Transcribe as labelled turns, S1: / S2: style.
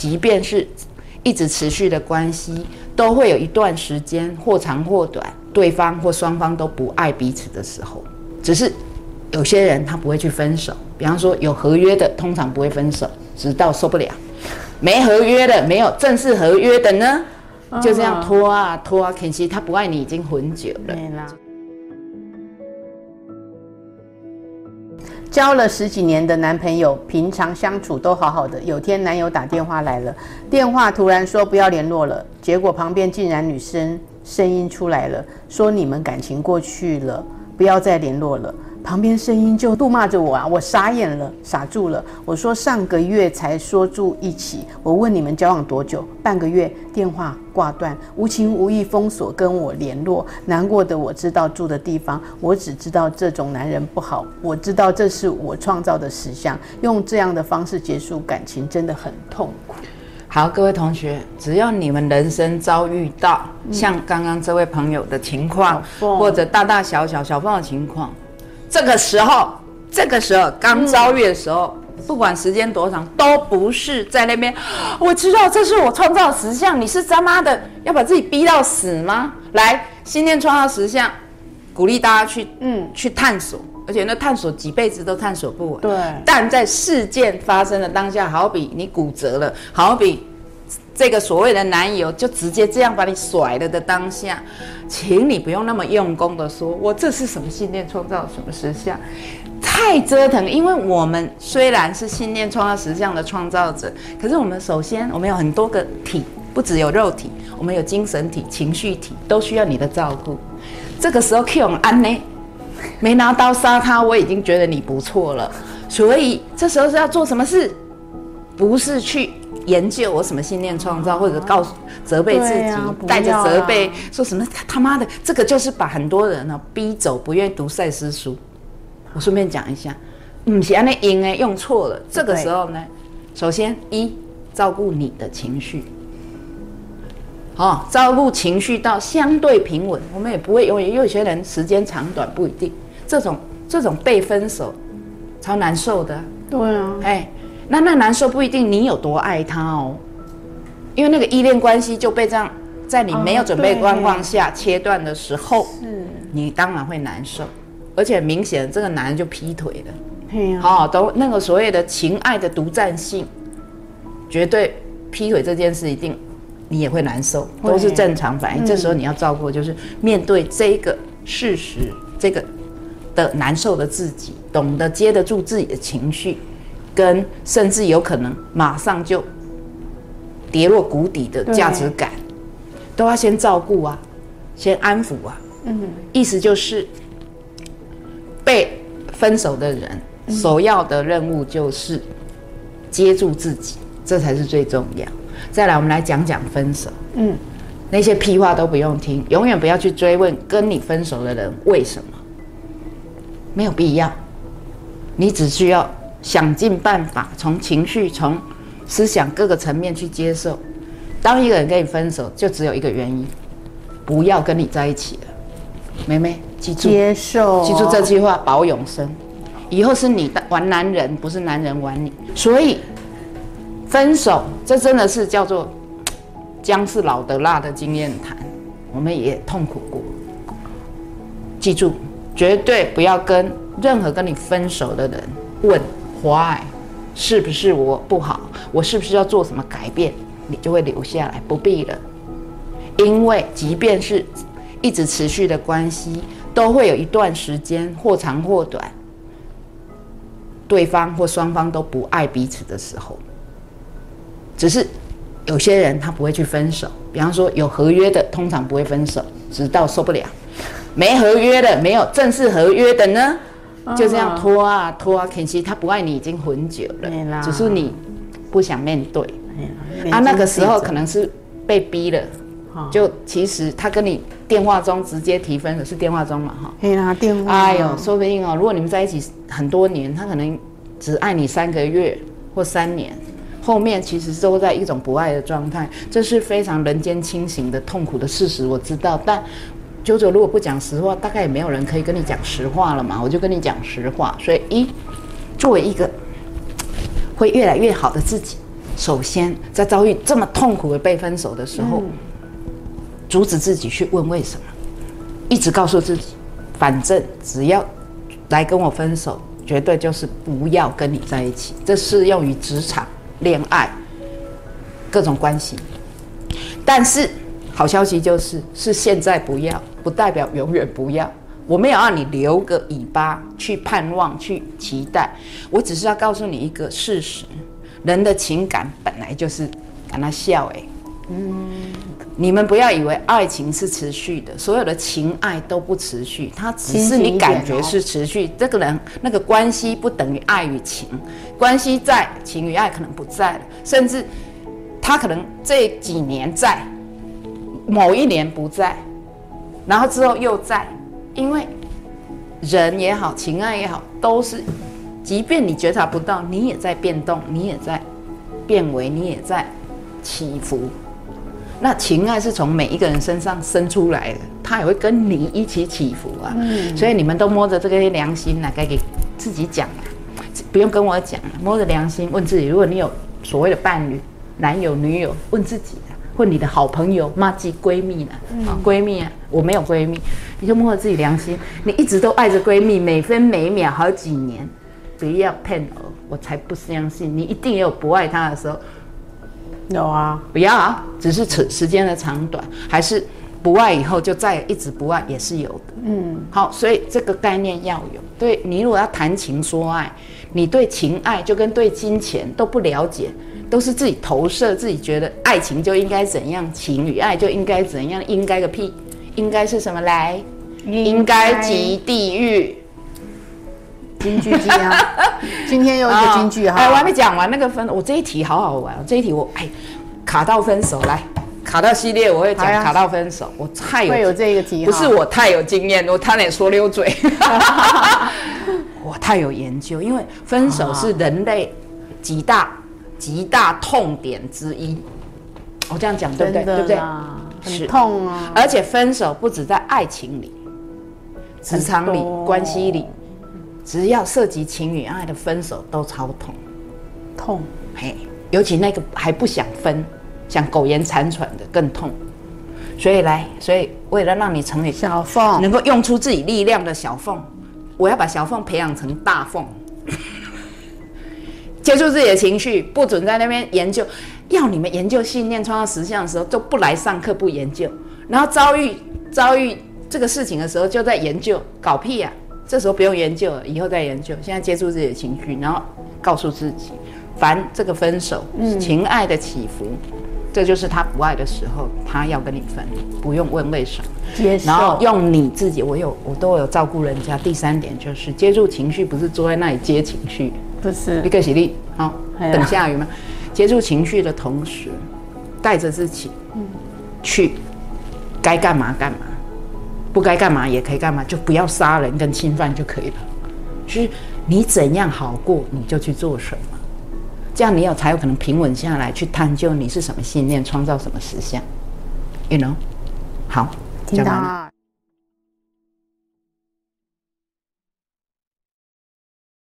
S1: 即便是一直持续的关系，都会有一段时间或长或短，对方或双方都不爱彼此的时候。只是有些人他不会去分手，比方说有合约的，通常不会分手，直到受不了；没合约的，没有正式合约的呢，就这样拖啊拖啊，可惜他不爱你已经很久了。
S2: 交了十几年的男朋友，平常相处都好好的。有天男友打电话来了，电话突然说不要联络了，结果旁边竟然女生声音出来了，说你们感情过去了，不要再联络了。旁边声音就怒骂着我啊！我傻眼了，傻住了。我说上个月才说住一起，我问你们交往多久？半个月，电话挂断，无情无义封锁跟我联络。难过的我知道住的地方，我只知道这种男人不好。我知道这是我创造的实相，用这样的方式结束感情真的很痛苦。
S1: 好，各位同学，只要你们人生遭遇到像刚刚这位朋友的情况，或者大大小小小凤的情况。这个时候，这个时候刚遭遇的时候，不管时间多长，都不是在那边。我知道这是我创造的实相，你是他妈的要把自己逼到死吗？来，心念创造实相，鼓励大家去嗯去探索，而且那探索几辈子都探索不完。
S2: 对，
S1: 但在事件发生的当下，好比你骨折了，好比。这个所谓的男友就直接这样把你甩了的当下，请你不用那么用功的说，我这是什么信念创造什么实相，太折腾。因为我们虽然是信念创造实相的创造者，可是我们首先我们有很多个体，不只有肉体，我们有精神体、情绪体，都需要你的照顾。这个时候 Q 安呢，没拿刀杀他，我已经觉得你不错了。所以这时候是要做什么事？不是去。研究我什么信念创造，或者告诉责备自己，带着责备说什么他他妈的，这个就是把很多人呢逼走，不愿意读赛斯书。我顺便讲一下，嗯，是安那用哎用错了。这个时候呢，首先一照顾你的情绪，好，照顾情绪到相对平稳，我们也不会永远。有些人时间长短不一定，这种这种被分手超难受的。
S2: 对啊，哎。
S1: 那那难受不一定你有多爱他哦，因为那个依恋关系就被这样在你没有准备状况下切断的时候，是，你当然会难受，而且明显这个男人就劈腿了，好，都那个所谓的情爱的独占性，绝对劈腿这件事一定你也会难受，都是正常反应。这时候你要照顾就是面对这个事实，这个的难受的自己，懂得接得住自己的情绪。跟甚至有可能马上就跌落谷底的价值感，都要先照顾啊，先安抚啊。嗯，意思就是被分手的人首要的任务就是接住自己，这才是最重要。再来，我们来讲讲分手。嗯，那些屁话都不用听，永远不要去追问跟你分手的人为什么，没有必要。你只需要。想尽办法，从情绪、从思想各个层面去接受。当一个人跟你分手，就只有一个原因：不要跟你在一起了。妹妹，记住，
S2: 接受，
S1: 记住这句话，保永生。以后是你玩男人，不是男人玩你。所以，分手这真的是叫做姜是老的辣的经验谈。我们也痛苦过。记住，绝对不要跟任何跟你分手的人问。why，，是不是我不好？我是不是要做什么改变？你就会留下来，不必了。因为即便是一直持续的关系，都会有一段时间或长或短，对方或双方都不爱彼此的时候。只是有些人他不会去分手，比方说有合约的，通常不会分手，直到受不了；没合约的，没有正式合约的呢？就这样拖啊拖啊，可惜他不爱你已经很久了，只是你不想面对。啊，那个时候可能是被逼了，就其实他跟你电话中直接提分手是电话中嘛，哈。
S2: 可以电话。
S1: 哎呦，说不定哦，如果你们在一起很多年，他可能只爱你三个月或三年，后面其实都在一种不爱的状态，这是非常人间清醒的痛苦的事实，我知道，但。九九如果不讲实话，大概也没有人可以跟你讲实话了嘛。我就跟你讲实话，所以一作为一个会越来越好的自己，首先在遭遇这么痛苦的被分手的时候，阻止自己去问为什么，一直告诉自己，反正只要来跟我分手，绝对就是不要跟你在一起。这适用于职场、恋爱各种关系。但是好消息就是，是现在不要，不代表永远不要。我没有让你留个尾巴去盼望、去期待，我只是要告诉你一个事实：人的情感本来就是让他笑哎。嗯，你们不要以为爱情是持续的，所有的情爱都不持续，它只是你感觉是持续。这个人那个关系不等于爱与情，关系在，情与爱可能不在了，甚至他可能这几年在，某一年不在，然后之后又在。因为人也好，情爱也好，都是，即便你觉察不到，你也在变动，你也在变为，你也在起伏。那情爱是从每一个人身上生出来的，他也会跟你一起起伏啊。嗯。所以你们都摸着这个良心来，该给自己讲啊，不用跟我讲，摸着良心问自己：如果你有所谓的伴侣、男友、女友，问自己。问你的好朋友、妈鸡、闺蜜呢？啊，闺蜜啊，我没有闺蜜，你就摸着自己良心，你一直都爱着闺蜜，每分每秒好几年，不要骗我，我才不相信你一定也有不爱她的时候。
S2: 有啊，
S1: 不要啊，只是时时间的长短，还是不爱以后就再一直不爱也是有的。嗯，好，所以这个概念要有。对你如果要谈情说爱，你对情爱就跟对金钱都不了解。都是自己投射，自己觉得爱情就应该怎样，情与爱就应该怎样，应该个屁，应该是什么来？应该及地狱。
S2: 京剧今天，今天又一个京剧哈。
S1: 哎，我还没讲完那个分，我这一题好好玩，这一题我哎卡到分手来，卡到系列我会讲卡到分手，我太有
S2: 会有这个题，
S1: 不是我太有经验，我差点说溜嘴。我太有研究，因为分手是人类极大。极大痛点之一，我这样讲对不对？对不对？
S2: 很痛啊！
S1: 而且分手不止在爱情里、职场里、关系里，只要涉及情与爱的分手都超痛。
S2: 痛，
S1: 嘿，尤其那个还不想分、想苟延残喘的更痛。所以来，所以为了让你成为
S2: 小凤，
S1: 能够用出自己力量的小凤，我要把小凤培养成大凤。接触自己的情绪，不准在那边研究。要你们研究信念创造实相的时候，就不来上课，不研究。然后遭遇遭遇这个事情的时候，就在研究，搞屁呀！这时候不用研究了，以后再研究。现在接触自己的情绪，然后告诉自己，凡这个分手，情爱的起伏，这就是他不爱的时候，他要跟你分，不用问为什么。然后用你自己，我有我都有照顾人家。第三点就是接触情绪，不是坐在那里接情绪。
S2: 不是
S1: 一个喜力，好等下雨吗？接触情绪的同时，带着自己，嗯，去该干嘛干嘛，不该干嘛也可以干嘛，就不要杀人跟侵犯就可以了。就是你怎样好过，你就去做什么，这样你有才有可能平稳下来，去探究你是什么信念，创造什么实相。You know，好，
S2: 听到。